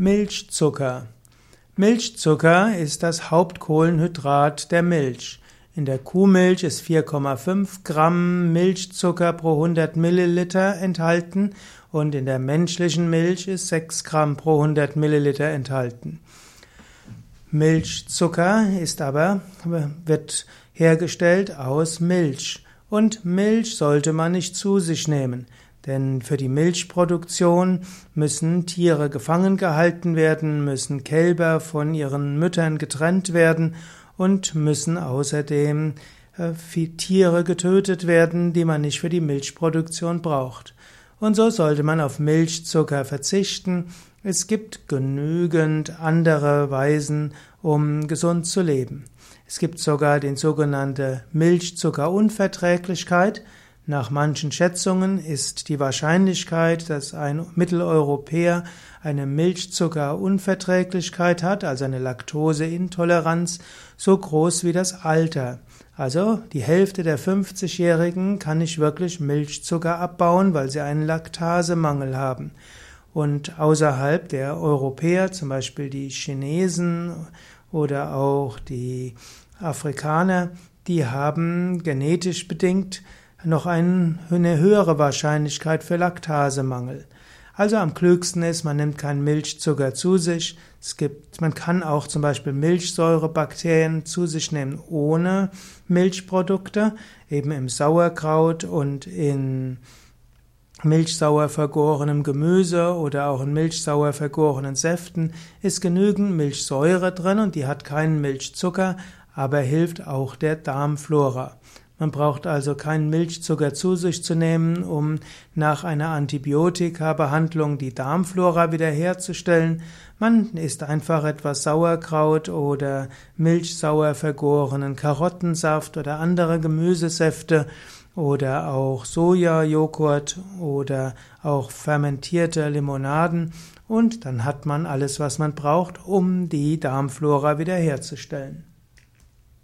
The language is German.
Milchzucker. Milchzucker ist das Hauptkohlenhydrat der Milch. In der Kuhmilch ist 4,5 Gramm Milchzucker pro 100 Milliliter enthalten und in der menschlichen Milch ist 6 Gramm pro 100 Milliliter enthalten. Milchzucker ist aber, wird hergestellt aus Milch. Und Milch sollte man nicht zu sich nehmen. Denn für die Milchproduktion müssen Tiere gefangen gehalten werden, müssen Kälber von ihren Müttern getrennt werden und müssen außerdem äh, Tiere getötet werden, die man nicht für die Milchproduktion braucht. Und so sollte man auf Milchzucker verzichten. Es gibt genügend andere Weisen, um gesund zu leben. Es gibt sogar den sogenannte Milchzuckerunverträglichkeit. Nach manchen Schätzungen ist die Wahrscheinlichkeit, dass ein Mitteleuropäer eine Milchzuckerunverträglichkeit hat, also eine Laktoseintoleranz, so groß wie das Alter. Also die Hälfte der 50-Jährigen kann nicht wirklich Milchzucker abbauen, weil sie einen Laktasemangel haben. Und außerhalb der Europäer, zum Beispiel die Chinesen oder auch die Afrikaner, die haben genetisch bedingt noch eine höhere Wahrscheinlichkeit für Laktasemangel. Also am klügsten ist, man nimmt keinen Milchzucker zu sich. Es gibt, man kann auch zum Beispiel Milchsäurebakterien zu sich nehmen ohne Milchprodukte, eben im Sauerkraut und in milchsauer vergorenem Gemüse oder auch in milchsauer vergorenen Säften ist genügend Milchsäure drin und die hat keinen Milchzucker, aber hilft auch der Darmflora. Man braucht also keinen Milchzucker zu sich zu nehmen, um nach einer Antibiotika-Behandlung die Darmflora wiederherzustellen. Man isst einfach etwas Sauerkraut oder milchsauer vergorenen Karottensaft oder andere Gemüsesäfte oder auch Sojajoghurt oder auch fermentierte Limonaden und dann hat man alles, was man braucht, um die Darmflora wiederherzustellen.